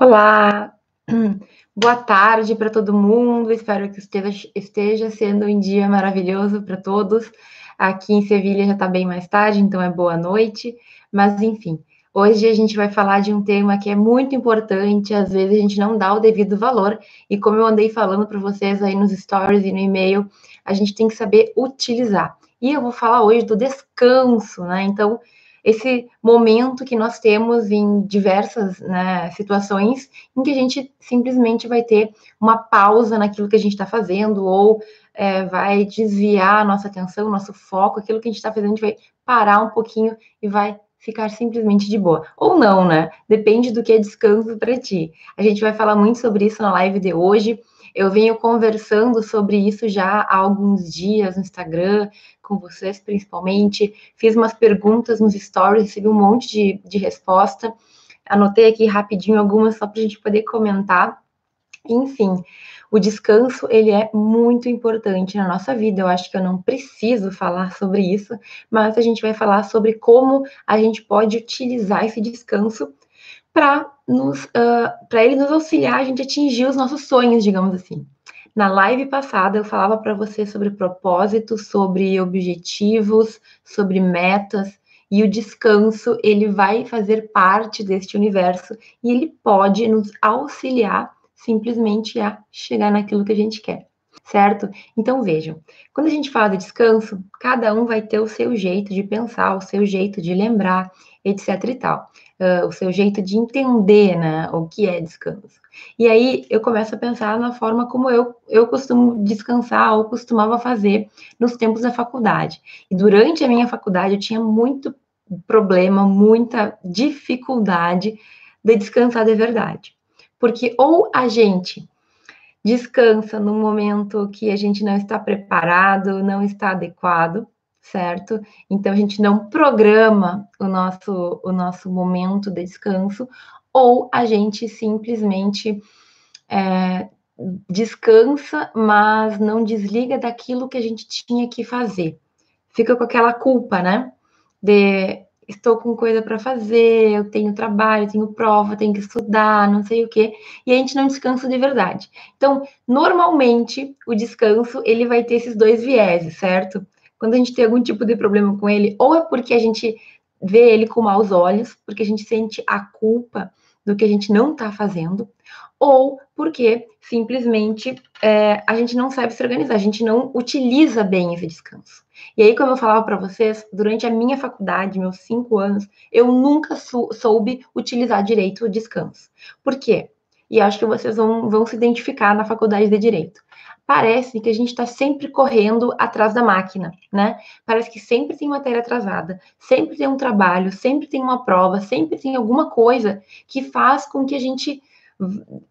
Olá, boa tarde para todo mundo. Espero que esteja, esteja sendo um dia maravilhoso para todos. Aqui em Sevilha já está bem mais tarde, então é boa noite. Mas enfim, hoje a gente vai falar de um tema que é muito importante. Às vezes a gente não dá o devido valor, e como eu andei falando para vocês aí nos stories e no e-mail, a gente tem que saber utilizar. E eu vou falar hoje do descanso, né? Então, esse momento que nós temos em diversas né, situações em que a gente simplesmente vai ter uma pausa naquilo que a gente está fazendo ou é, vai desviar a nossa atenção, nosso foco, aquilo que a gente está fazendo, a gente vai parar um pouquinho e vai ficar simplesmente de boa. Ou não, né? Depende do que é descanso para ti. A gente vai falar muito sobre isso na live de hoje. Eu venho conversando sobre isso já há alguns dias no Instagram, com vocês principalmente. Fiz umas perguntas nos stories, recebi um monte de, de resposta. Anotei aqui rapidinho algumas só para a gente poder comentar. Enfim, o descanso ele é muito importante na nossa vida. Eu acho que eu não preciso falar sobre isso, mas a gente vai falar sobre como a gente pode utilizar esse descanso para uh, para ele nos auxiliar a gente atingir os nossos sonhos, digamos assim. Na live passada eu falava para você sobre propósito, sobre objetivos, sobre metas e o descanso, ele vai fazer parte deste universo e ele pode nos auxiliar simplesmente a chegar naquilo que a gente quer certo? Então vejam, quando a gente fala de descanso, cada um vai ter o seu jeito de pensar, o seu jeito de lembrar, etc e tal uh, o seu jeito de entender né, o que é descanso. E aí eu começo a pensar na forma como eu, eu costumo descansar ou costumava fazer nos tempos da faculdade. E durante a minha faculdade eu tinha muito problema, muita dificuldade de descansar de verdade. Porque ou a gente descansa no momento que a gente não está preparado, não está adequado, certo? Então a gente não programa o nosso, o nosso momento de descanso, ou a gente simplesmente é, descansa, mas não desliga daquilo que a gente tinha que fazer. Fica com aquela culpa, né? De estou com coisa para fazer, eu tenho trabalho, tenho prova, tenho que estudar, não sei o quê, e a gente não descansa de verdade. Então, normalmente, o descanso, ele vai ter esses dois vieses, certo? Quando a gente tem algum tipo de problema com ele, ou é porque a gente vê ele com maus olhos, porque a gente sente a culpa do que a gente não está fazendo, ou porque simplesmente é, a gente não sabe se organizar, a gente não utiliza bem esse descanso. E aí, como eu falava para vocês, durante a minha faculdade, meus cinco anos, eu nunca sou, soube utilizar direito o descanso. Por quê? E acho que vocês vão, vão se identificar na faculdade de direito parece que a gente está sempre correndo atrás da máquina, né? Parece que sempre tem matéria atrasada, sempre tem um trabalho, sempre tem uma prova, sempre tem alguma coisa que faz com que a gente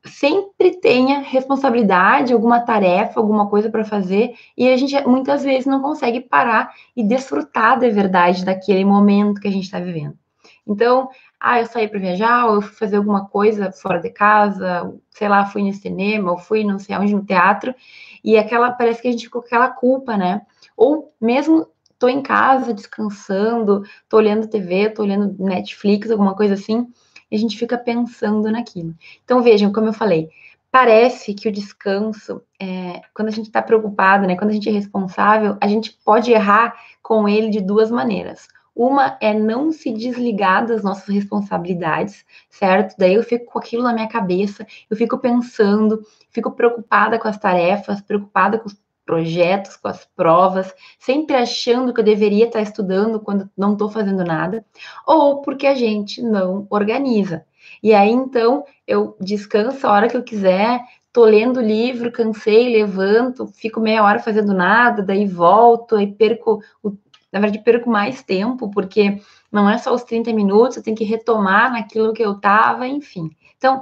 sempre tenha responsabilidade, alguma tarefa, alguma coisa para fazer, e a gente muitas vezes não consegue parar e desfrutar da verdade daquele momento que a gente está vivendo. Então, ah, eu saí para viajar, ou eu fui fazer alguma coisa fora de casa, sei lá, fui no cinema, ou fui não sei onde no teatro, e aquela parece que a gente ficou com aquela culpa, né? Ou mesmo tô em casa descansando, tô olhando TV, tô olhando Netflix, alguma coisa assim, e a gente fica pensando naquilo. Então vejam, como eu falei, parece que o descanso, é, quando a gente está preocupado, né, quando a gente é responsável, a gente pode errar com ele de duas maneiras. Uma é não se desligar das nossas responsabilidades, certo? Daí eu fico com aquilo na minha cabeça, eu fico pensando, fico preocupada com as tarefas, preocupada com os projetos, com as provas, sempre achando que eu deveria estar estudando quando não estou fazendo nada, ou porque a gente não organiza. E aí então eu descanso a hora que eu quiser, tô lendo o livro, cansei, levanto, fico meia hora fazendo nada, daí volto, aí perco o na verdade, perco mais tempo, porque não é só os 30 minutos, eu tenho que retomar naquilo que eu estava, enfim. Então,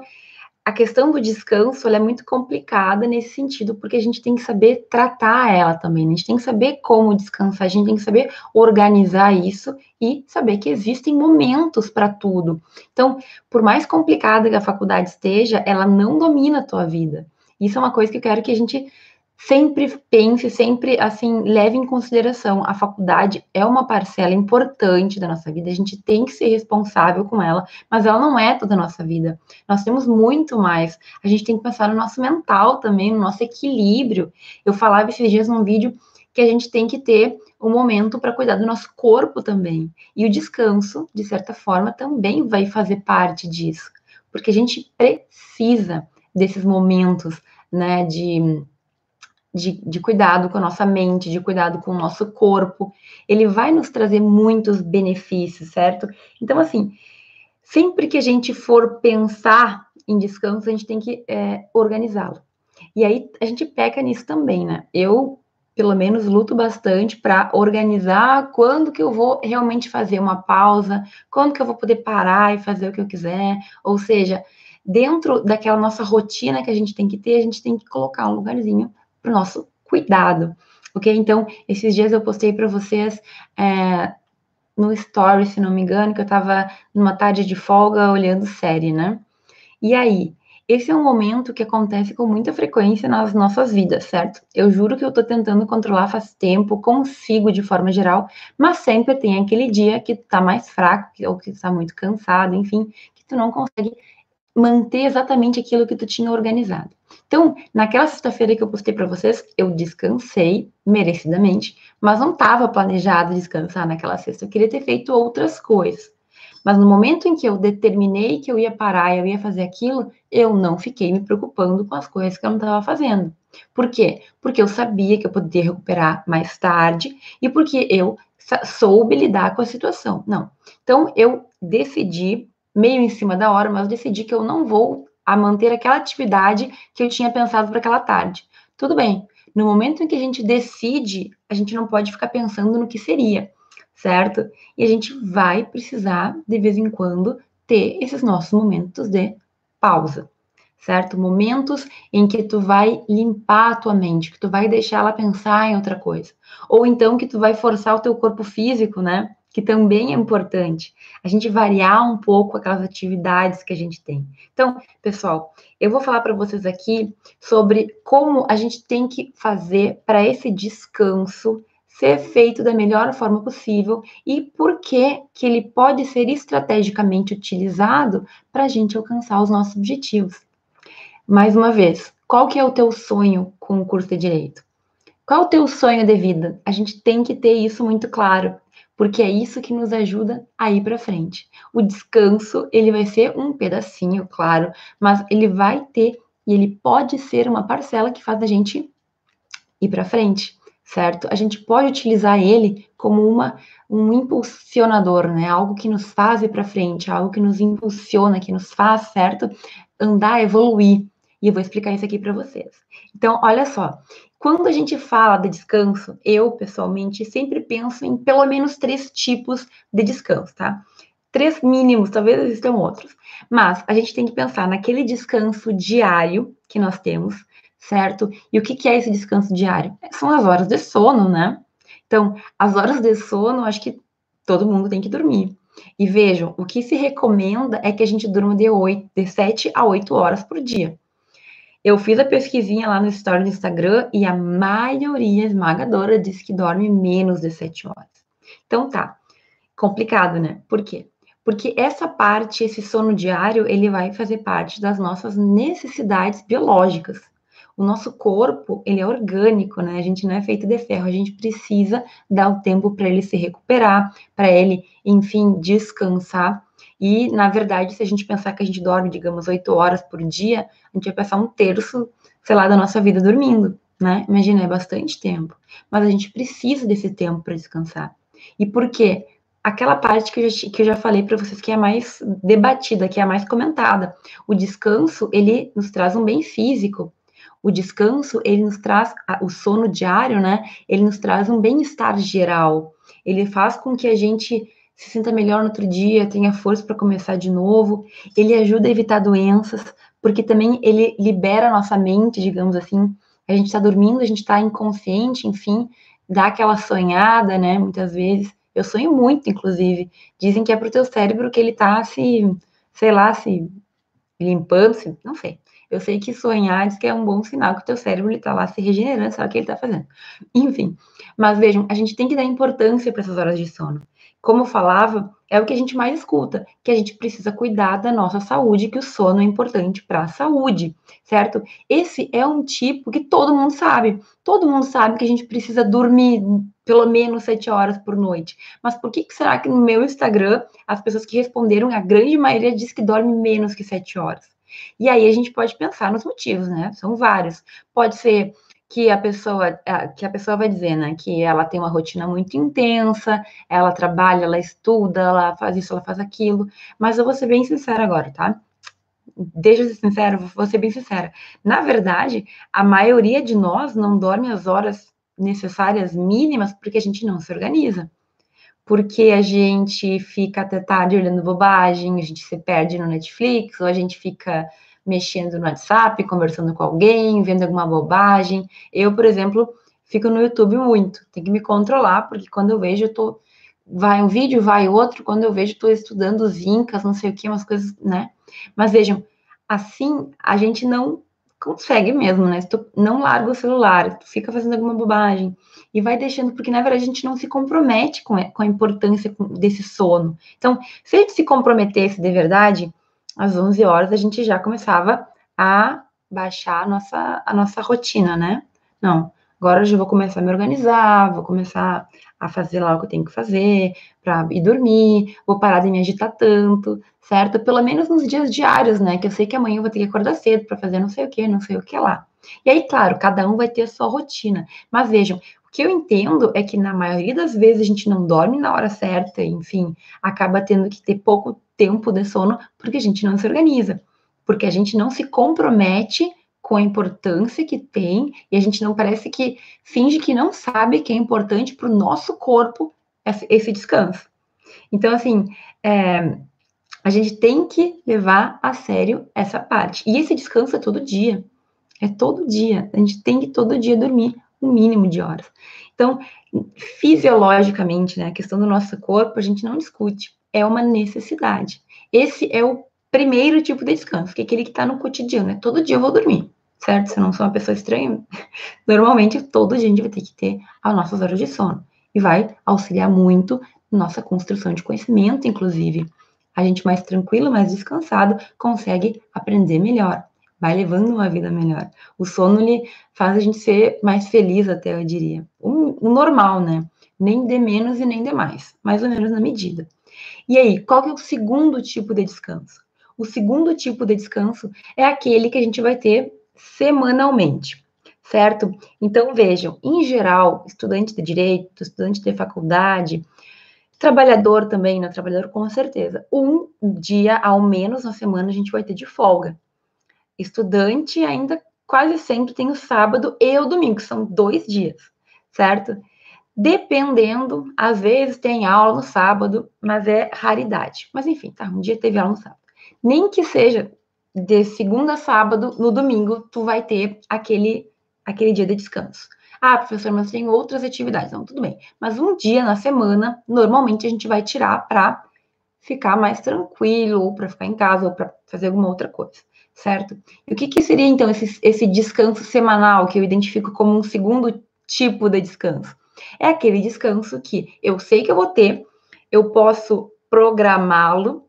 a questão do descanso é muito complicada nesse sentido, porque a gente tem que saber tratar ela também, né? a gente tem que saber como descansar, a gente tem que saber organizar isso e saber que existem momentos para tudo. Então, por mais complicada que a faculdade esteja, ela não domina a tua vida. Isso é uma coisa que eu quero que a gente sempre pense, sempre assim, leve em consideração a faculdade é uma parcela importante da nossa vida, a gente tem que ser responsável com ela, mas ela não é toda a nossa vida. Nós temos muito mais. A gente tem que pensar no nosso mental também, no nosso equilíbrio. Eu falava esses dias num vídeo que a gente tem que ter um momento para cuidar do nosso corpo também. E o descanso, de certa forma, também vai fazer parte disso, porque a gente precisa desses momentos, né, de de, de, cuidado com a nossa mente, de cuidado com o nosso corpo, ele vai nos trazer muitos benefícios, certo? Então, assim, sempre que a gente for pensar em descanso, a gente tem que é, organizá-lo. E aí a gente peca nisso também, né? Eu, pelo menos, luto bastante para organizar quando que eu vou realmente fazer uma pausa, quando que eu vou poder parar e fazer o que eu quiser. Ou seja, dentro daquela nossa rotina que a gente tem que ter, a gente tem que colocar um lugarzinho para o nosso cuidado, ok? Então, esses dias eu postei para vocês é, no story, se não me engano, que eu estava numa tarde de folga olhando série, né? E aí, esse é um momento que acontece com muita frequência nas nossas vidas, certo? Eu juro que eu tô tentando controlar faz tempo, consigo de forma geral, mas sempre tem aquele dia que tu tá mais fraco, ou que tu tá muito cansado, enfim, que tu não consegue manter exatamente aquilo que tu tinha organizado. Então, naquela sexta-feira que eu postei para vocês, eu descansei merecidamente, mas não estava planejado descansar naquela sexta. Eu queria ter feito outras coisas. Mas no momento em que eu determinei que eu ia parar, eu ia fazer aquilo, eu não fiquei me preocupando com as coisas que eu não estava fazendo. Por quê? Porque eu sabia que eu poderia recuperar mais tarde e porque eu soube lidar com a situação. Não. Então, eu decidi meio em cima da hora, mas decidi que eu não vou a manter aquela atividade que eu tinha pensado para aquela tarde. Tudo bem. No momento em que a gente decide, a gente não pode ficar pensando no que seria, certo? E a gente vai precisar, de vez em quando, ter esses nossos momentos de pausa, certo? Momentos em que tu vai limpar a tua mente, que tu vai deixar ela pensar em outra coisa. Ou então que tu vai forçar o teu corpo físico, né? Que também é importante. A gente variar um pouco aquelas atividades que a gente tem. Então, pessoal, eu vou falar para vocês aqui sobre como a gente tem que fazer para esse descanso ser feito da melhor forma possível e por que que ele pode ser estrategicamente utilizado para a gente alcançar os nossos objetivos. Mais uma vez, qual que é o teu sonho com o curso de Direito? Qual o teu sonho de vida? A gente tem que ter isso muito claro porque é isso que nos ajuda a ir para frente. O descanso, ele vai ser um pedacinho, claro, mas ele vai ter e ele pode ser uma parcela que faz a gente ir para frente, certo? A gente pode utilizar ele como uma um impulsionador, né? Algo que nos faz ir para frente, algo que nos impulsiona, que nos faz, certo? Andar, evoluir. E eu vou explicar isso aqui para vocês. Então, olha só, quando a gente fala de descanso, eu pessoalmente sempre penso em pelo menos três tipos de descanso, tá? Três mínimos, talvez existam outros. Mas a gente tem que pensar naquele descanso diário que nós temos, certo? E o que, é esse descanso diário? São as horas de sono, né? Então, as horas de sono, acho que todo mundo tem que dormir. E vejam, o que se recomenda é que a gente durma de, 8, de 7 a 8 horas por dia. Eu fiz a pesquisinha lá no story do Instagram e a maioria esmagadora diz que dorme menos de 7 horas. Então tá, complicado, né? Por quê? Porque essa parte, esse sono diário, ele vai fazer parte das nossas necessidades biológicas. O nosso corpo, ele é orgânico, né? A gente não é feito de ferro, a gente precisa dar o tempo para ele se recuperar, para ele, enfim, descansar. E, na verdade, se a gente pensar que a gente dorme, digamos, oito horas por dia, a gente vai passar um terço, sei lá, da nossa vida dormindo, né? Imagina, é bastante tempo. Mas a gente precisa desse tempo para descansar. E por quê? Aquela parte que eu já, que eu já falei para vocês que é mais debatida, que é mais comentada. O descanso, ele nos traz um bem físico. O descanso, ele nos traz, o sono diário, né? Ele nos traz um bem-estar geral. Ele faz com que a gente se sinta melhor no outro dia, tenha força para começar de novo. Ele ajuda a evitar doenças, porque também ele libera a nossa mente, digamos assim. A gente está dormindo, a gente está inconsciente, enfim, dá aquela sonhada, né? Muitas vezes. Eu sonho muito, inclusive. Dizem que é pro teu cérebro que ele tá se, sei lá, se limpando, se, não sei. Eu sei que sonhar diz que é um bom sinal que o teu cérebro está lá se regenerando, sabe o que ele está fazendo. Enfim, mas vejam, a gente tem que dar importância para essas horas de sono. Como eu falava, é o que a gente mais escuta, que a gente precisa cuidar da nossa saúde, que o sono é importante para a saúde, certo? Esse é um tipo que todo mundo sabe. Todo mundo sabe que a gente precisa dormir pelo menos sete horas por noite. Mas por que, que será que no meu Instagram as pessoas que responderam, a grande maioria diz que dorme menos que sete horas? E aí a gente pode pensar nos motivos, né? São vários. Pode ser que a pessoa que a pessoa vai dizer, né, que ela tem uma rotina muito intensa, ela trabalha, ela estuda, ela faz isso, ela faz aquilo, mas eu vou ser bem sincera agora, tá? Deixa eu ser sincera, vou ser bem sincera. Na verdade, a maioria de nós não dorme as horas necessárias mínimas porque a gente não se organiza. Porque a gente fica até tarde olhando bobagem, a gente se perde no Netflix, ou a gente fica mexendo no WhatsApp, conversando com alguém, vendo alguma bobagem. Eu, por exemplo, fico no YouTube muito. Tem que me controlar, porque quando eu vejo, eu tô. Vai um vídeo, vai outro. Quando eu vejo, estou estudando os incas, não sei o que, umas coisas, né? Mas vejam, assim a gente não consegue mesmo, né? Tu não larga o celular, tu fica fazendo alguma bobagem e vai deixando, porque na verdade a gente não se compromete com, com a importância desse sono. Então, se a gente se comprometesse de verdade, às 11 horas a gente já começava a baixar a nossa, a nossa rotina, né? Não, agora eu já vou começar a me organizar, vou começar a fazer lá o que eu tenho que fazer para ir dormir, vou parar de me agitar tanto, certo? Pelo menos nos dias diários, né? Que eu sei que amanhã eu vou ter que acordar cedo para fazer não sei o que, não sei o que lá. E aí, claro, cada um vai ter a sua rotina. Mas vejam, que eu entendo é que na maioria das vezes a gente não dorme na hora certa, enfim, acaba tendo que ter pouco tempo de sono porque a gente não se organiza, porque a gente não se compromete com a importância que tem e a gente não parece que finge que não sabe que é importante para o nosso corpo esse descanso. Então, assim, é, a gente tem que levar a sério essa parte. E esse descanso é todo dia. É todo dia. A gente tem que todo dia dormir um mínimo de horas. Então, fisiologicamente, né, a questão do nosso corpo, a gente não discute é uma necessidade. Esse é o primeiro tipo de descanso, que é aquele que está no cotidiano, é todo dia eu vou dormir, certo? Se eu não sou uma pessoa estranha, normalmente todo dia a gente vai ter que ter as nossas horas de sono. E vai auxiliar muito nossa construção de conhecimento, inclusive. A gente mais tranquilo, mais descansado, consegue aprender melhor, vai levando uma vida melhor. O sono lhe faz a gente ser mais feliz, até eu diria. O, o normal, né? Nem de menos e nem de mais, mais ou menos na medida. E aí, qual que é o segundo tipo de descanso? O segundo tipo de descanso é aquele que a gente vai ter semanalmente, certo? Então, vejam, em geral, estudante de direito, estudante de faculdade, trabalhador também, né? Trabalhador com certeza, um dia ao menos na semana a gente vai ter de folga. Estudante ainda quase sempre tem o sábado e o domingo, são dois dias, certo? Dependendo, às vezes tem aula no sábado, mas é raridade. Mas enfim, tá, um dia teve aula no sábado. Nem que seja de segunda a sábado, no domingo, tu vai ter aquele, aquele dia de descanso. Ah, professor, mas tem outras atividades. Não, tudo bem. Mas um dia na semana, normalmente a gente vai tirar para ficar mais tranquilo, ou para ficar em casa, ou para fazer alguma outra coisa, certo? E o que, que seria, então, esse, esse descanso semanal que eu identifico como um segundo tipo de descanso? É aquele descanso que eu sei que eu vou ter, eu posso programá-lo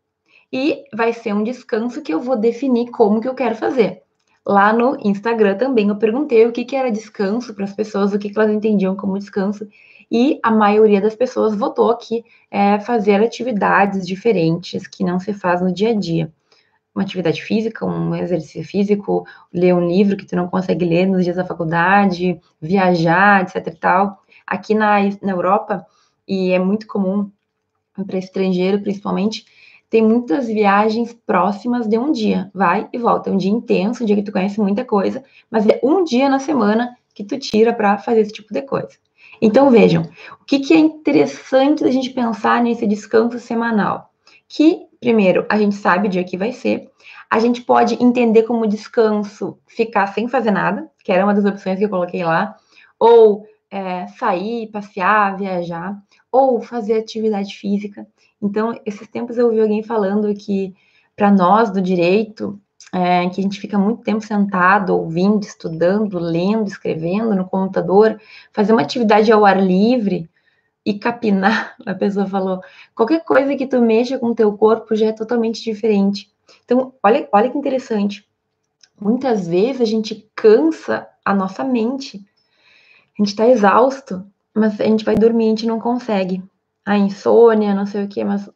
e vai ser um descanso que eu vou definir como que eu quero fazer. Lá no Instagram também eu perguntei o que, que era descanso para as pessoas, o que, que elas entendiam como descanso, e a maioria das pessoas votou que é fazer atividades diferentes que não se faz no dia a dia. Uma atividade física, um exercício físico, ler um livro que tu não consegue ler nos dias da faculdade, viajar, etc e tal aqui na, na Europa, e é muito comum para estrangeiro, principalmente, tem muitas viagens próximas de um dia, vai e volta, é um dia intenso, um dia que tu conhece muita coisa, mas é um dia na semana que tu tira para fazer esse tipo de coisa. Então vejam, o que, que é interessante da gente pensar nesse descanso semanal? Que, primeiro, a gente sabe o dia que vai ser, a gente pode entender como descanso ficar sem fazer nada, que era uma das opções que eu coloquei lá, ou é, sair, passear, viajar, ou fazer atividade física. Então, esses tempos eu ouvi alguém falando que para nós do direito, é, que a gente fica muito tempo sentado, ouvindo, estudando, lendo, escrevendo no computador, fazer uma atividade ao ar livre e capinar, a pessoa falou, qualquer coisa que tu mexa com o teu corpo já é totalmente diferente. Então, olha, olha que interessante. Muitas vezes a gente cansa a nossa mente. A gente está exausto, mas a gente vai dormir, a gente não consegue. A insônia, não sei o que, mas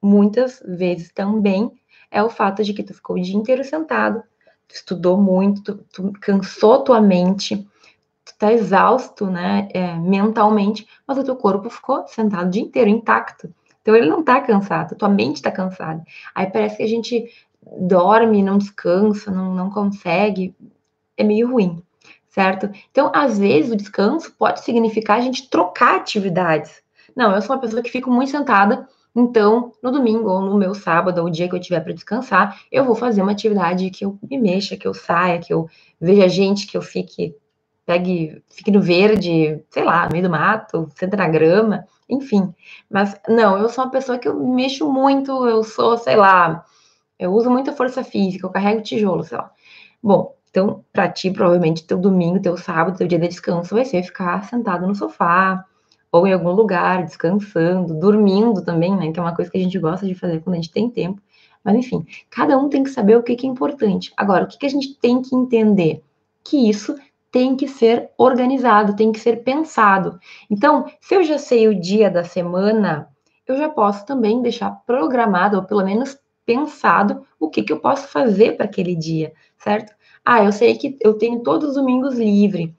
muitas vezes também é o fato de que tu ficou o dia inteiro sentado, tu estudou muito, tu, tu cansou tua mente, tu tá exausto, né, é, mentalmente, mas o teu corpo ficou sentado o dia inteiro, intacto. Então ele não tá cansado, tua mente tá cansada. Aí parece que a gente dorme, não descansa, não, não consegue, é meio ruim, certo? Então, às vezes, o descanso pode significar a gente trocar atividades. Não, eu sou uma pessoa que fico muito sentada, então, no domingo ou no meu sábado, ou o dia que eu tiver para descansar, eu vou fazer uma atividade que eu me mexa, que eu saia, que eu veja gente, que eu fique, pegue, fique no verde, sei lá, no meio do mato, senta na grama, enfim. Mas não, eu sou uma pessoa que eu mexo muito, eu sou, sei lá, eu uso muita força física, eu carrego tijolo, sei lá. Bom, então, para ti, provavelmente, teu domingo, teu sábado, teu dia de descanso vai ser ficar sentado no sofá, ou em algum lugar, descansando, dormindo também, né? Que é uma coisa que a gente gosta de fazer quando a gente tem tempo. Mas enfim, cada um tem que saber o que, é importante. Agora, o que a gente tem que entender? Que isso tem que ser organizado, tem que ser pensado. Então, se eu já sei o dia da semana, eu já posso também deixar programado, ou pelo menos pensado, o que, que eu posso fazer para aquele dia, certo? Ah, eu sei que eu tenho todos os domingos livre.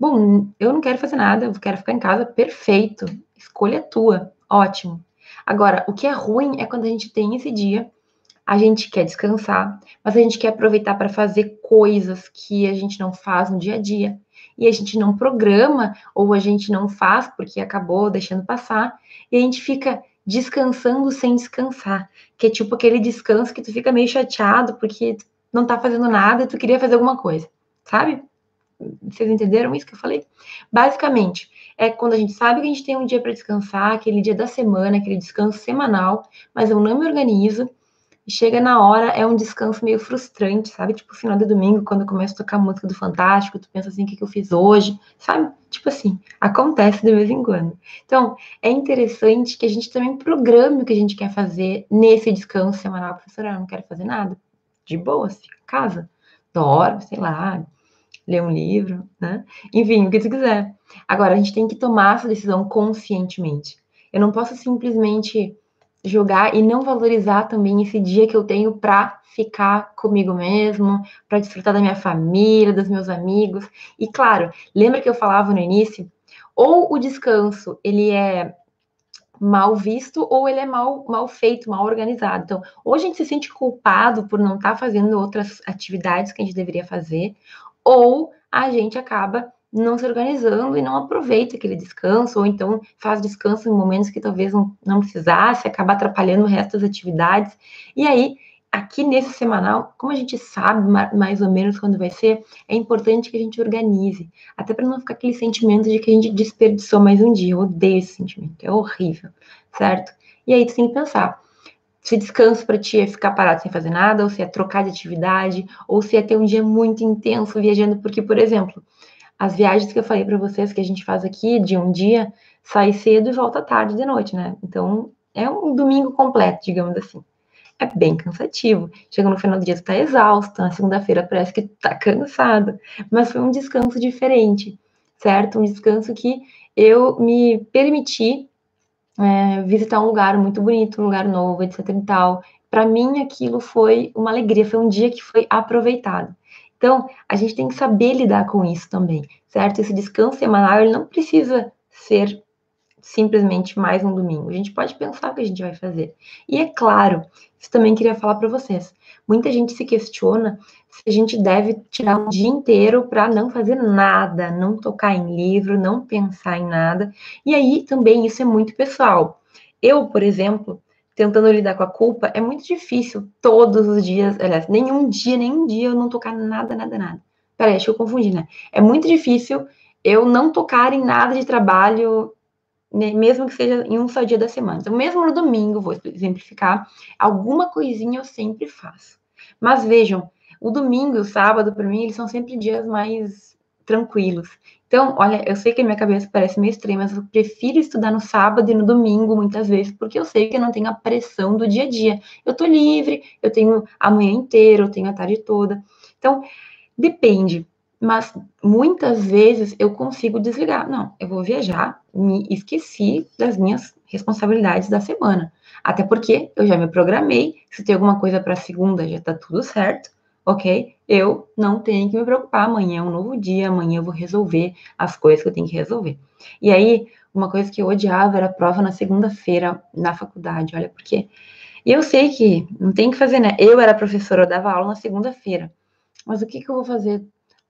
Bom, eu não quero fazer nada, eu quero ficar em casa, perfeito. Escolha tua, ótimo. Agora, o que é ruim é quando a gente tem esse dia, a gente quer descansar, mas a gente quer aproveitar para fazer coisas que a gente não faz no dia a dia. E a gente não programa, ou a gente não faz porque acabou deixando passar, e a gente fica descansando sem descansar, que é tipo aquele descanso que tu fica meio chateado porque não tá fazendo nada e tu queria fazer alguma coisa, sabe? Vocês entenderam isso que eu falei? Basicamente, é quando a gente sabe que a gente tem um dia para descansar, aquele dia da semana, aquele descanso semanal, mas eu não me organizo. E chega na hora, é um descanso meio frustrante, sabe? Tipo, final de domingo, quando começa a tocar música do Fantástico, tu pensa assim, o que, que eu fiz hoje? Sabe? Tipo assim, acontece de vez em quando. Então, é interessante que a gente também programe o que a gente quer fazer nesse descanso semanal. Professora, eu não quero fazer nada. De boa, fica em casa. Dorme, sei lá, ler um livro, né? Enfim, o que tu quiser. Agora, a gente tem que tomar essa decisão conscientemente. Eu não posso simplesmente jogar e não valorizar também esse dia que eu tenho para ficar comigo mesmo, para desfrutar da minha família, dos meus amigos. E claro, lembra que eu falava no início? Ou o descanso, ele é mal visto ou ele é mal, mal feito, mal organizado. Então, ou a gente se sente culpado por não estar tá fazendo outras atividades que a gente deveria fazer, ou a gente acaba não se organizando e não aproveita aquele descanso, ou então faz descanso em momentos que talvez não, não precisasse, acaba atrapalhando o resto das atividades. E aí, aqui nesse semanal, como a gente sabe mais ou menos quando vai ser, é importante que a gente organize, até para não ficar aquele sentimento de que a gente desperdiçou mais um dia. Eu odeio esse sentimento, é horrível, certo? E aí tu tem que pensar, se descanso para ti é ficar parado sem fazer nada, ou se é trocar de atividade, ou se é ter um dia muito intenso viajando, porque, por exemplo, as viagens que eu falei para vocês que a gente faz aqui de um dia, sai cedo e volta tarde de noite, né? Então, é um domingo completo, digamos assim. É bem cansativo. Chega no final do dia, tu tá exausto, na segunda-feira parece que tu tá cansado, mas foi um descanso diferente, certo? Um descanso que eu me permiti é, visitar um lugar muito bonito, um lugar novo, etc e tal. Para mim, aquilo foi uma alegria, foi um dia que foi aproveitado. Então, a gente tem que saber lidar com isso também, certo? Esse descanso semanal, ele não precisa ser simplesmente mais um domingo. A gente pode pensar o que a gente vai fazer. E é claro, isso também queria falar para vocês. Muita gente se questiona se a gente deve tirar um dia inteiro para não fazer nada, não tocar em livro, não pensar em nada. E aí também isso é muito pessoal. Eu, por exemplo, tentando lidar com a culpa, é muito difícil todos os dias, aliás, nenhum dia, nenhum dia eu não tocar nada, nada, nada. Peraí, deixa eu confundir, né? É muito difícil eu não tocar em nada de trabalho, né, mesmo que seja em um só dia da semana. Então, mesmo no domingo, vou exemplificar, alguma coisinha eu sempre faço. Mas vejam, O domingo e o sábado, para mim, eles são sempre dias mais tranquilos. Então, olha, eu sei que a minha cabeça parece meio estranha, mas eu prefiro estudar no sábado e no domingo, muitas vezes, porque eu sei que eu não tenho a pressão do dia a dia. Eu tô livre, eu tenho a manhã inteira, eu tenho a tarde toda. Então, depende. Mas muitas vezes eu consigo desligar. Não, eu vou viajar, me esqueci das minhas responsabilidades da semana. Até porque eu já me programei, se tem alguma coisa para segunda, já tá tudo certo ok? Eu não tenho que me preocupar. Amanhã é um novo dia, amanhã eu vou resolver as coisas que eu tenho que resolver. E aí, uma coisa que eu odiava era a prova na segunda-feira na faculdade, olha, porque. E eu sei que não tem que fazer, né? Eu era professora, eu dava aula na segunda-feira. Mas o que, que eu vou fazer?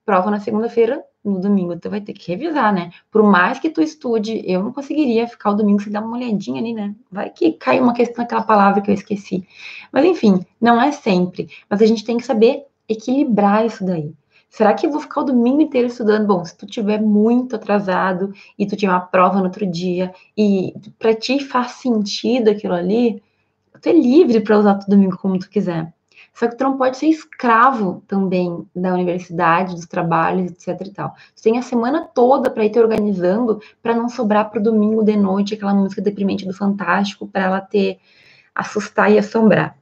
Prova na segunda-feira, no domingo tu vai ter que revisar, né? Por mais que tu estude, eu não conseguiria ficar o domingo sem dar uma olhadinha ali, né? Vai que cai uma questão naquela palavra que eu esqueci. Mas enfim, não é sempre. Mas a gente tem que saber equilibrar isso daí. Será que eu vou ficar o domingo inteiro estudando? Bom, se tu tiver muito atrasado e tu tiver uma prova no outro dia e para ti faz sentido aquilo ali, tu é livre para usar o domingo como tu quiser. Só que tu não pode ser escravo também da universidade, dos trabalhos, etc e tal. Tu tem a semana toda para ir te organizando para não sobrar pro domingo de noite aquela música deprimente do Fantástico para ela ter assustar e assombrar.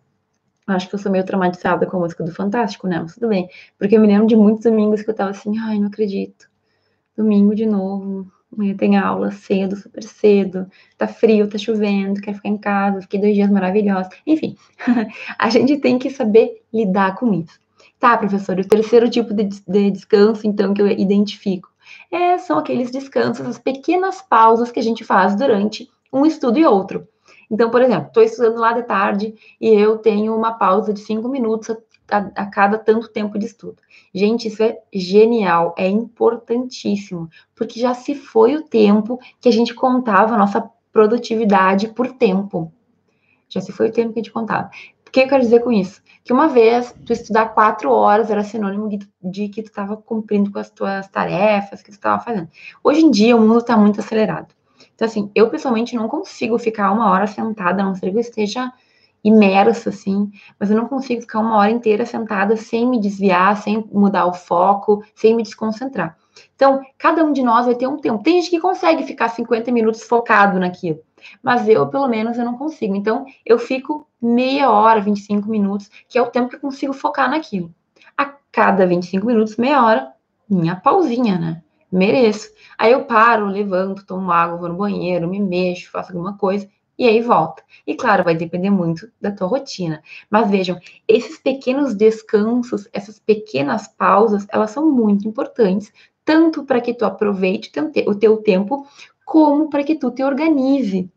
Acho que eu sou meio traumatizada com a música do Fantástico, né? Mas tudo bem. Porque eu me lembro de muitos domingos que eu tava assim, ai, não acredito. Domingo de novo, amanhã tem aula cedo, super cedo, tá frio, tá chovendo, quero ficar em casa, fiquei dois dias maravilhosos. Enfim, a gente tem que saber lidar com isso. Tá, professor, o terceiro tipo de, de descanso, então, que eu identifico, é, são aqueles descansos, as pequenas pausas que a gente faz durante um estudo e outro. Então, por exemplo, estou estudando lá de tarde e eu tenho uma pausa de cinco minutos a, a, cada tanto tempo de estudo. Gente, isso é genial, é importantíssimo, porque já se foi o tempo que a gente contava a nossa produtividade por tempo. Já se foi o tempo que a gente contava. O que eu quero dizer com isso? Que uma vez tu estudar quatro horas era sinônimo de, que tu estava cumprindo com as tuas tarefas, que tu estava fazendo. Hoje em dia o mundo está muito acelerado. Então, assim, eu pessoalmente não consigo ficar uma hora sentada, a não ser que eu esteja imersa, assim, mas eu não consigo ficar uma hora inteira sentada sem me desviar, sem mudar o foco, sem me desconcentrar. Então, cada um de nós vai ter um tempo. Tem gente que consegue ficar 50 minutos focado naquilo, mas eu, pelo menos, eu não consigo. Então, eu fico meia hora, 25 minutos, que é o tempo que eu consigo focar naquilo. A cada 25 minutos, meia hora, minha pausinha, né? Mereço. Aí eu paro, levanto, tomo água, vou no banheiro, me mexo, faço alguma coisa e aí volta. E claro, vai depender muito da tua rotina. Mas vejam, esses pequenos descansos, essas pequenas pausas, elas são muito importantes, tanto para que tu aproveite o teu tempo, como para que tu te organize.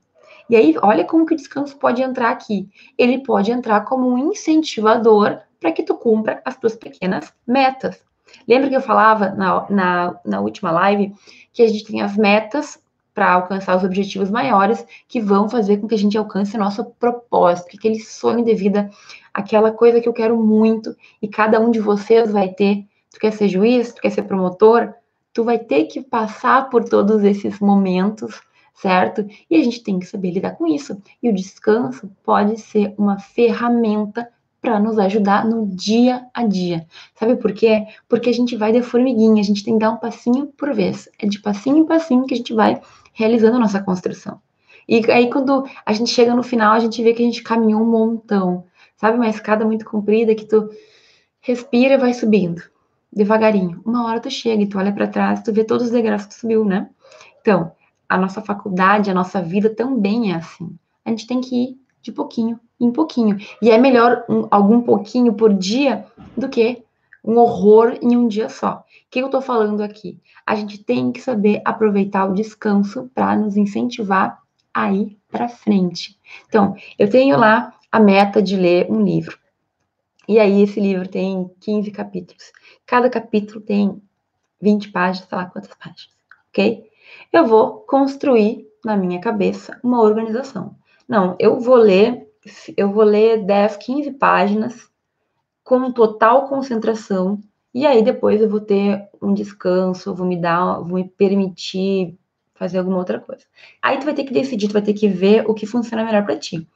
E aí, olha como que o descanso pode entrar aqui. Ele pode entrar como um incentivador para que tu cumpra as tuas pequenas metas. Lembra que eu falava na, na, na última live que a gente tem as metas para alcançar os objetivos maiores que vão fazer com que a gente alcance nosso propósito, aquele sonho de vida, aquela coisa que eu quero muito e cada um de vocês vai ter. Tu quer ser juiz, tu quer ser promotor, tu vai ter que passar por todos esses momentos, certo? E a gente tem que saber lidar com isso. E o descanso pode ser uma ferramenta para nos ajudar no dia a dia. Sabe por quê? Porque a gente vai de formiguinha, a gente tem que dar um passinho por vez. É de passinho em passinho que a gente vai realizando a nossa construção. E aí, quando a gente chega no final, a gente vê que a gente caminhou um montão. Sabe, uma escada muito comprida que tu respira e vai subindo. Devagarinho. Uma hora tu chega e tu olha para trás, tu vê todos os degraus que tu subiu, né? Então, a nossa faculdade, a nossa vida também é assim. A gente tem que ir de pouquinho em pouquinho. E é melhor um, algum pouquinho por dia do que um horror em um dia só. O que eu estou falando aqui? A gente tem que saber aproveitar o descanso para nos incentivar a ir para frente. Então, eu tenho lá a meta de ler um livro. E aí, esse livro tem 15 capítulos. Cada capítulo tem 20 páginas, sei lá quantas páginas, ok? Eu vou construir na minha cabeça uma organização. Não, eu vou ler, eu vou ler 10, 15 páginas com total concentração, e aí depois eu vou ter um descanso, vou me dar, vou me permitir fazer alguma outra coisa. Aí tu vai ter que decidir, tu vai ter que ver o que funciona melhor para ti.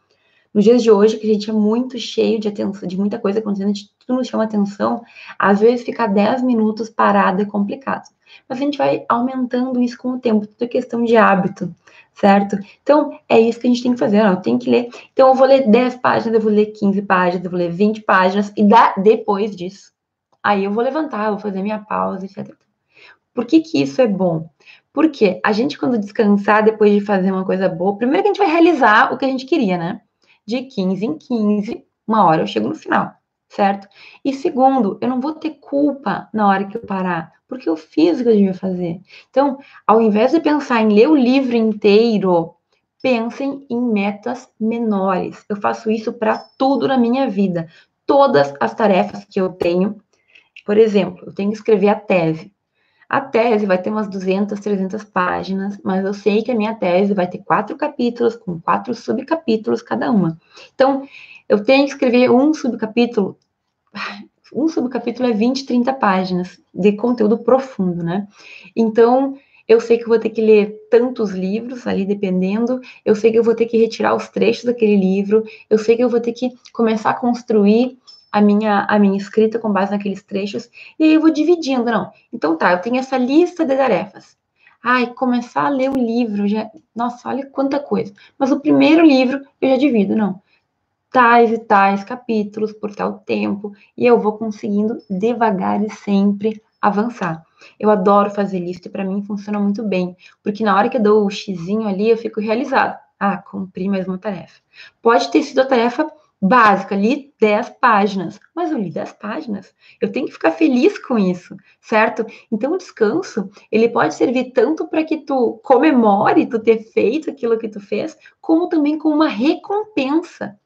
nos dias de hoje, que a gente é muito cheio de atenção, de muita coisa acontecendo, de tudo nos chama atenção, às vezes ficar 10 minutos parado é complicado. Mas a gente vai aumentando isso com o tempo, tudo é questão de hábito, certo? Então, é isso que a gente tem que fazer, não, eu tenho que ler. Então, eu vou ler 10 páginas, eu vou ler 15 páginas, eu vou ler 20 páginas, e dá, depois disso, aí eu vou levantar, eu vou fazer minha pausa, etc. Por que que isso é bom? Porque a gente, quando descansar depois de fazer uma coisa boa, primeiro que a gente vai realizar o que a gente queria, né? De 15 em 15, uma hora eu chego no final, certo? E segundo, eu não vou ter culpa na hora que eu parar, porque eu fiz o que eu devia fazer. Então, ao invés de pensar em ler o livro inteiro, pensem em metas menores. Eu faço isso para tudo na minha vida. Todas as tarefas que eu tenho, por exemplo, eu tenho que escrever a tese. A tese vai ter umas 200, 300 páginas, mas eu sei que a minha tese vai ter quatro capítulos, com quatro subcapítulos cada uma. Então, eu tenho que escrever um subcapítulo. Um subcapítulo é 20, 30 páginas de conteúdo profundo, né? Então, eu sei que eu vou ter que ler tantos livros ali, dependendo. Eu sei que eu vou ter que retirar os trechos daquele livro. Eu sei que eu vou ter que começar a construir a minha, a minha escrita com base naqueles trechos, e aí eu vou dividindo, não. Então tá, eu tenho essa lista de tarefas. Ai, começar a ler o livro, já, nossa, olha quanta coisa. Mas o primeiro livro eu já divido, não. Tais e tais capítulos por tal tempo, e eu vou conseguindo devagar e sempre avançar. Eu adoro fazer lista e para mim funciona muito bem, porque na hora que eu dou o xizinho ali, eu fico realizado. Ah, cumpri mais uma tarefa. Pode ter sido a tarefa básica, li 10 páginas, mas eu li 10 páginas. Eu tenho que ficar feliz com isso, certo? Então o descanso, ele pode servir tanto para que tu comemore tu ter feito aquilo que tu fez, como também como uma recompensa.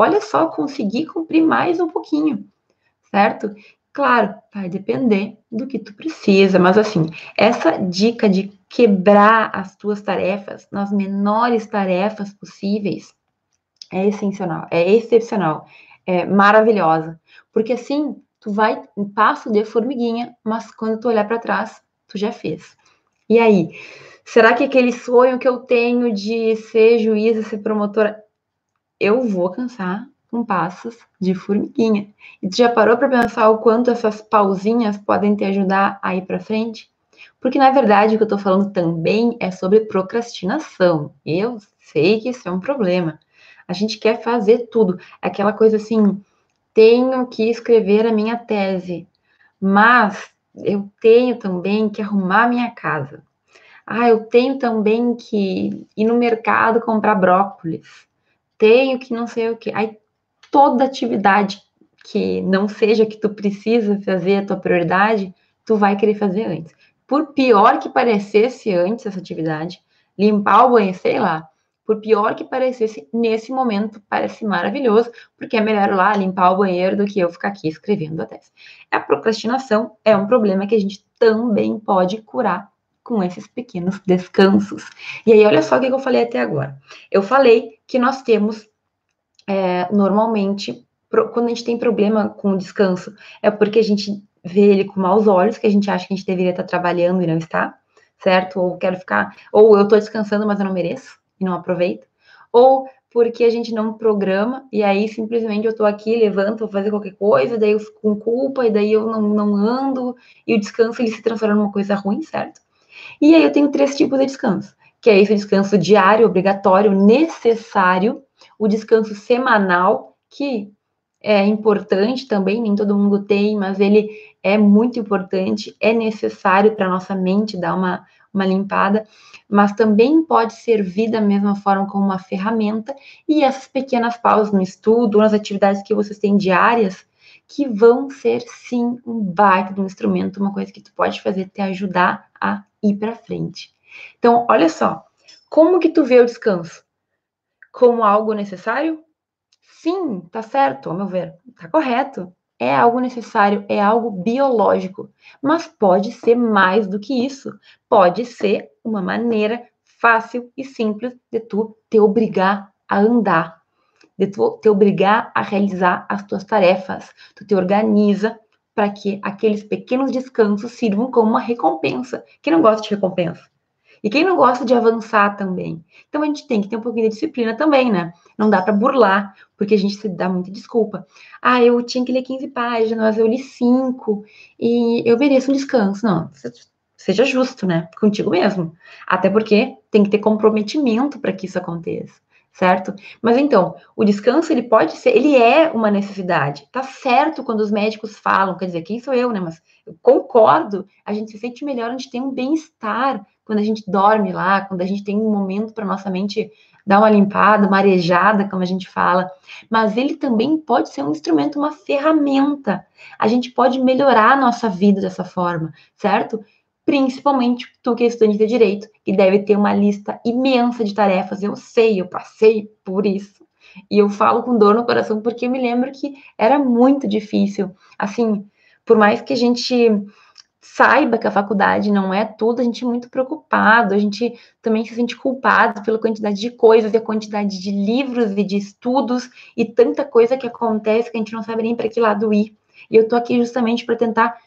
Olha só, consegui cumprir mais um pouquinho, certo? Claro, vai depender do que tu precisa, mas assim, essa dica de quebrar as tuas tarefas nas menores tarefas possíveis, é essencial, é excepcional, é maravilhosa, porque assim tu vai em passo de formiguinha, mas quando tu olhar para trás, tu já fez. E aí, será que aquele sonho que eu tenho de ser juíza, ser promotora, eu vou alcançar com passos de formiguinha? E tu já parou para pensar o quanto essas pausinhas podem te ajudar a ir para frente? Porque na verdade o que eu estou falando também é sobre procrastinação. Eu sei que isso é um problema. A gente quer fazer tudo. Aquela coisa assim, tenho que escrever a minha tese, mas eu tenho também que arrumar minha casa. Ah, eu tenho também que ir no mercado comprar brócolis. Tenho que não sei o que. Aí toda atividade que não seja que tu precisa fazer a tua prioridade, tu vai querer fazer antes. Por pior que parecesse antes essa atividade, limpar o banheiro, sei lá, por pior que parecesse, nesse momento parece maravilhoso, porque é melhor lá limpar o banheiro do que eu ficar aqui escrevendo a tese. A procrastinação é um problema que a gente também pode curar com esses pequenos descansos. E aí, olha só o que eu falei até agora. Eu falei que nós temos, é, normalmente, quando a gente tem problema com o descanso, é porque a gente vê ele com maus olhos, que a gente acha que a gente deveria estar trabalhando e não está, certo? Ou quero ficar, ou eu estou descansando, mas eu não mereço e não aproveita, ou porque a gente não programa e aí simplesmente eu tô aqui, levanto, vou fazer qualquer coisa, daí eu fico com culpa e daí eu não, não ando e o descanso ele se transforma numa coisa ruim, certo? E aí eu tenho três tipos de descanso, que é esse descanso diário, obrigatório, necessário, o descanso semanal, que é importante também, nem todo mundo tem, mas ele é muito importante, é necessário para nossa mente dar uma, uma limpada mas também pode servir da mesma forma como uma ferramenta e essas pequenas pausas no estudo, nas atividades que vocês têm diárias, que vão ser sim um baita de um instrumento, uma coisa que tu pode fazer te ajudar a ir para frente. Então, olha só, como que tu vê o descanso? Como algo necessário? Sim, tá certo, ao meu ver, tá correto é algo necessário, é algo biológico, mas pode ser mais do que isso. Pode ser uma maneira fácil e simples de tu te obrigar a andar, de tu te obrigar a realizar as tuas tarefas. Tu te organiza para que aqueles pequenos descansos sirvam como uma recompensa. Quem não gosta de recompensa? E quem não gosta de avançar também? Então a gente tem que ter um pouquinho de disciplina também, né? Não dá para burlar, porque a gente se dá muita desculpa. Ah, eu tinha que ler 15 páginas, eu li 5 e eu mereço um descanso. Não, seja justo, né? Contigo mesmo. Até porque tem que ter comprometimento para que isso aconteça certo? Mas então, o descanso ele pode ser, ele é uma necessidade. Tá certo quando os médicos falam, quer dizer, quem sou eu, né? Mas eu concordo, a gente se sente melhor, a gente tem um bem-estar quando a gente dorme lá, quando a gente tem um momento para nossa mente dar uma limpada, uma arejada, como a gente fala. Mas ele também pode ser um instrumento, uma ferramenta. A gente pode melhorar a nossa vida dessa forma, certo? principalmente tu que é estudante de direito, que deve ter uma lista imensa de tarefas. Eu sei, eu passei por isso. E eu falo com dor no coração porque eu me lembro que era muito difícil. Assim, por mais que a gente saiba que a faculdade não é tudo, a gente é muito preocupado, a gente também se sente culpado pela quantidade de coisas e a quantidade de livros e de estudos e tanta coisa que acontece que a gente não sabe nem para que lado ir. E eu tô aqui justamente para tentar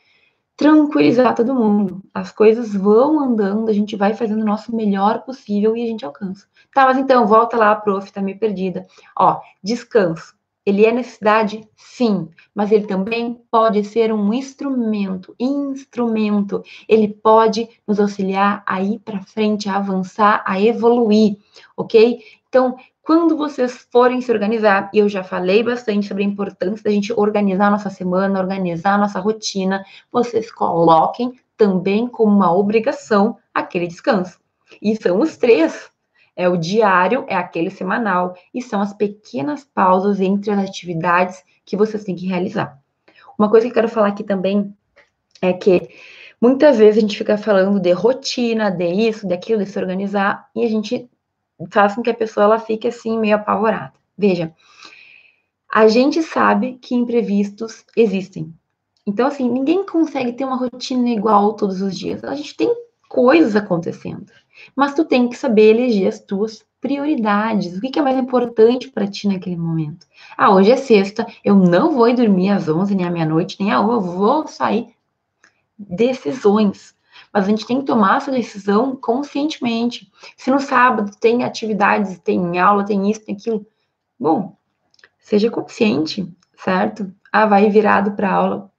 tranquilizar todo mundo. As coisas vão andando, a gente vai fazendo o nosso melhor possível e a gente alcança. Tá, mas então, volta lá, prof, tá meio perdida. Ó, descanso. Ele é necessidade? Sim, mas ele também pode ser um instrumento, instrumento. Ele pode nos auxiliar a ir para frente, a avançar, a evoluir, ok? Então, quando vocês forem se organizar, e eu já falei bastante sobre a importância da gente organizar a nossa semana, organizar a nossa rotina, vocês coloquem também como uma obrigação aquele descanso. E são os três. É o diário, é aquele semanal, e são as pequenas pausas entre as atividades que vocês têm que realizar. Uma coisa que eu quero falar aqui também é que muitas vezes a gente fica falando de rotina, de isso, de aquilo, de se organizar, e a gente faz com que a pessoa ela fique assim meio apavorada. Veja, a gente sabe que imprevistos existem. Então, assim, ninguém consegue ter uma rotina igual todos os dias. A gente tem coisas acontecendo. Mas tu tem que saber eleger as tuas prioridades. O que é mais importante para ti naquele momento? Ah, hoje é sexta, eu não vou dormir às 11 nem à meia-noite, nem à uma, eu vou sair. Decisões mas a gente tem que tomar essa decisão conscientemente. Se no sábado tem atividades, tem aula, tem isso, tem aquilo, bom, seja consciente, certo? Ah, vai virado para aula.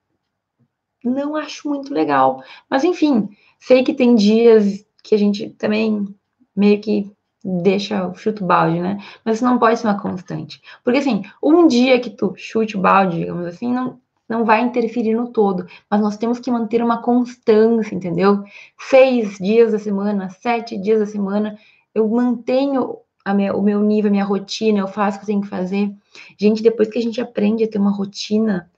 Não acho muito legal. Mas enfim, sei que tem dias que a gente também meio que deixa o chuto balde, né? Mas isso não pode ser uma constante. Porque assim, um dia que tu chute o balde, digamos assim, não, não vai interferir no todo, mas nós temos que manter uma constância, entendeu? Seis dias da semana, sete dias da semana, eu mantenho minha, o meu nível, a minha rotina, eu faço o que eu tenho que fazer. Gente, depois que a gente aprende a ter uma rotina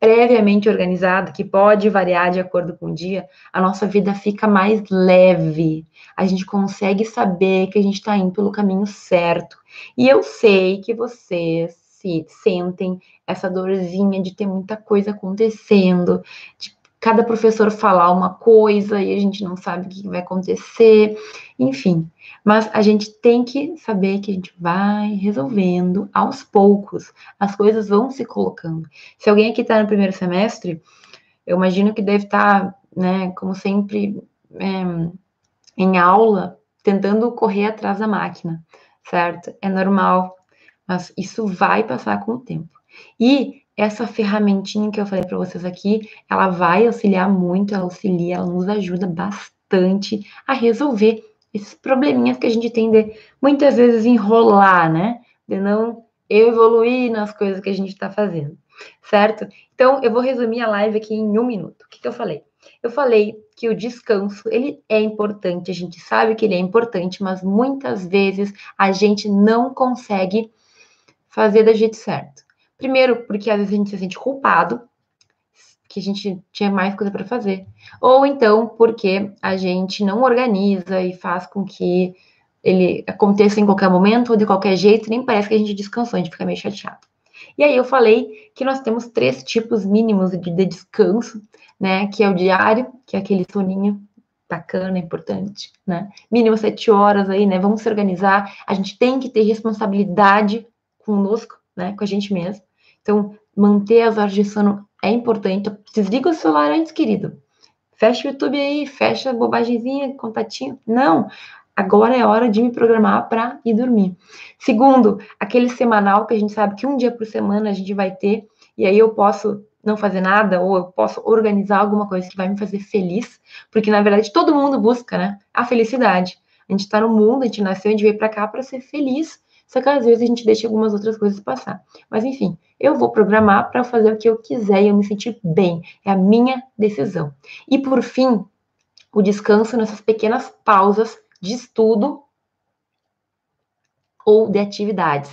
previamente organizada, que pode variar de acordo com o dia, a nossa vida fica mais leve. A gente consegue saber que a gente está indo pelo caminho certo. E eu sei que vocês se sentem essa dorzinha de ter muita coisa acontecendo, de cada professor falar uma coisa e a gente não sabe o que vai acontecer, enfim. Mas a gente tem que saber que a gente vai resolvendo aos poucos, as coisas vão se colocando. Se alguém aqui está no primeiro semestre, eu imagino que deve estar, tá, né, como sempre, é, em aula, tentando correr atrás da máquina, certo? É normal, mas isso vai passar com o tempo. E essa ferramentinha que eu falei para vocês aqui, ela vai auxiliar muito, ela auxilia, ela nos ajuda bastante a resolver esses probleminhas que a gente tem de muitas vezes enrolar, né? De não evoluir nas coisas que a gente está fazendo, certo? Então, eu vou resumir a live aqui em um minuto. O que, que eu falei? Eu falei que o descanso, ele é importante, a gente sabe que ele é importante, mas muitas vezes a gente não consegue fazer da jeito certo. Primeiro, porque às vezes a gente se sente culpado, que a gente tinha mais coisa para fazer. Ou então, porque a gente não organiza e faz com que ele aconteça em qualquer momento ou de qualquer jeito, nem parece que a gente descansou, a gente fica meio chateado. E aí eu falei que nós temos três tipos mínimos de, de descanso, né? Que é o diário, que é aquele soninho bacana, importante, né? Mínimo sete horas aí, né? Vamos se organizar. A gente tem que ter responsabilidade conosco, né? Com a gente mesmo. Então, manter as horas de sono é importante. Desliga o celular antes, querido. fecha o YouTube aí, fecha a bobagemzinha, contatinho. Não, agora é hora de me programar para ir dormir. Segundo, aquele semanal que a gente sabe que um dia por semana a gente vai ter, e aí eu posso não fazer nada, ou eu posso organizar alguma coisa que vai me fazer feliz, porque na verdade todo mundo busca, né? A felicidade. A gente está no mundo, a gente nasceu, a gente veio para cá para ser feliz, só que às vezes a gente deixa algumas outras coisas passar. Mas enfim, eu vou programar para fazer o que eu quiser e eu me sentir bem. É a minha decisão. E por fim, o descanso nessas pequenas pausas de estudo ou de atividades,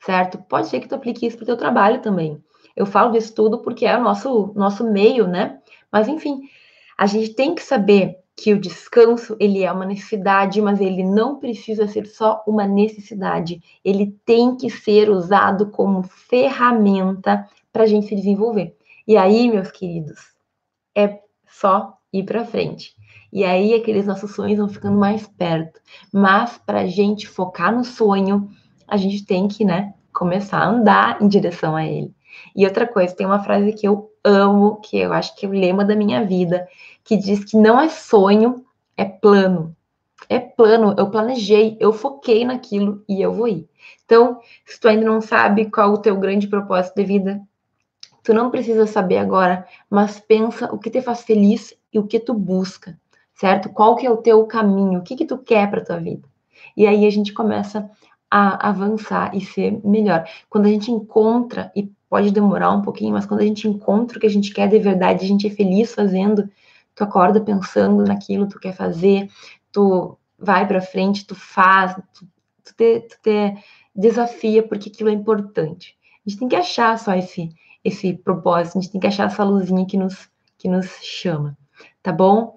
certo? Pode ser que tu aplique isso para o teu trabalho também. Eu falo de estudo porque é o nosso, nosso meio, né? Mas enfim, a gente tem que saber que o descanso ele é uma necessidade, mas ele não precisa ser só uma necessidade. Ele tem que ser usado como ferramenta para a gente se desenvolver. E aí, meus queridos, é só ir para frente. E aí aqueles nossos sonhos vão ficando mais perto. Mas para a gente focar no sonho, a gente tem que, né, começar a andar em direção a ele. E outra coisa, tem uma frase que eu amo, que eu acho que é o lema da minha vida, que diz que não é sonho, é plano. É plano, eu planejei, eu foquei naquilo e eu vou ir. Então, se tu ainda não sabe qual o teu grande propósito de vida, tu não precisa saber agora, mas pensa o que te faz feliz e o que tu busca, certo? Qual que é o teu caminho, o que que tu quer para tua vida? E aí a gente começa a avançar e ser melhor. Quando a gente encontra e pode demorar um pouquinho, mas quando a gente encontra o que a gente quer de verdade, a gente é feliz fazendo, tu acorda pensando naquilo tu quer fazer, tu vai para frente, tu faz, tu, tu, te, tu te desafia porque aquilo é importante. A gente tem que achar só esse esse propósito, a gente tem que achar essa luzinha que nos que nos chama, tá bom?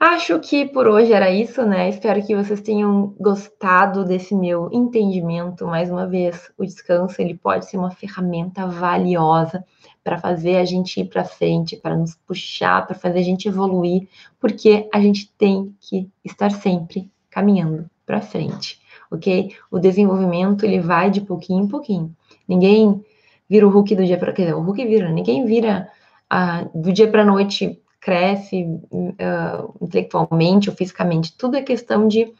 Acho que por hoje era isso, né? Espero que vocês tenham gostado desse meu entendimento. Mais uma vez, o descanso ele pode ser uma ferramenta valiosa para fazer a gente ir para frente, para nos puxar, para fazer a gente evoluir, porque a gente tem que estar sempre caminhando para frente, ok? O desenvolvimento ele vai de pouquinho em pouquinho. Ninguém vira o Hulk do dia para, quer dizer, o Hulk vira, ninguém vira ah, do dia para noite cresce uh, intelectualmente ou fisicamente. Tudo é questão de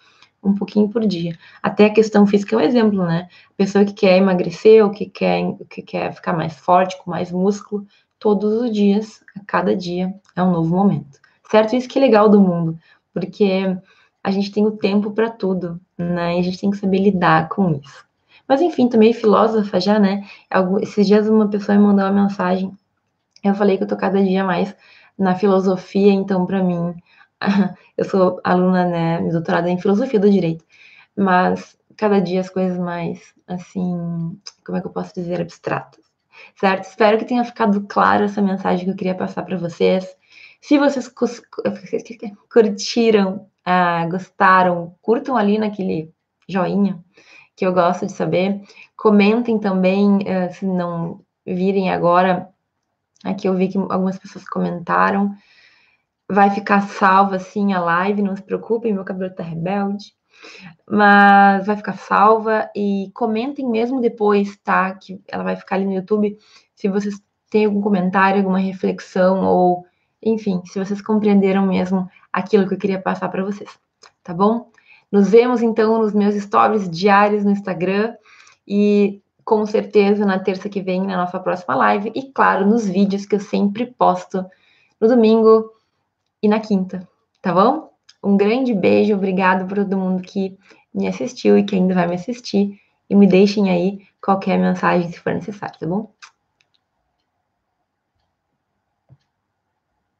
um pouquinho por dia. Até a questão física é um exemplo, né? A pessoa que quer emagrecer ou que quer, que quer ficar mais forte, com mais músculo, todos os dias, a cada dia, é um novo momento. Certo? Isso que é legal do mundo, porque a gente tem o tempo para tudo, né? E a gente tem que saber lidar com isso. Mas enfim, também filósofa já, né? Esses dias uma pessoa me mandou uma mensagem. Eu falei que eu tô cada dia mais na filosofia, então, para mim, eu sou aluna, né, doutorada em filosofia do direito, mas cada dia as coisas mais, assim, como é que eu posso dizer, abstratas, certo? Espero que tenha ficado clara essa mensagem que eu queria passar para vocês. Se vocês curtiram, ah, gostaram, curtam ali naquele joinha, que eu gosto de saber. Comentem também, uh, se não virem agora, Aqui eu vi que algumas pessoas comentaram. Vai ficar salva assim a live, não se preocupem, meu cabelo tá rebelde. Mas vai ficar salva e comentem mesmo depois, tá? Que ela vai ficar ali no YouTube. Se vocês têm algum comentário, alguma reflexão ou, enfim, se vocês compreenderam mesmo aquilo que eu queria passar para vocês, tá bom? Nos vemos então nos meus stories diários no Instagram e com certeza na terça que vem, na nossa próxima live, e claro, nos vídeos que eu sempre posto no domingo e na quinta, tá bom? Um grande beijo, obrigado por todo mundo que me assistiu e que ainda vai me assistir, e me deixem aí qualquer mensagem se for necessário, tá bom?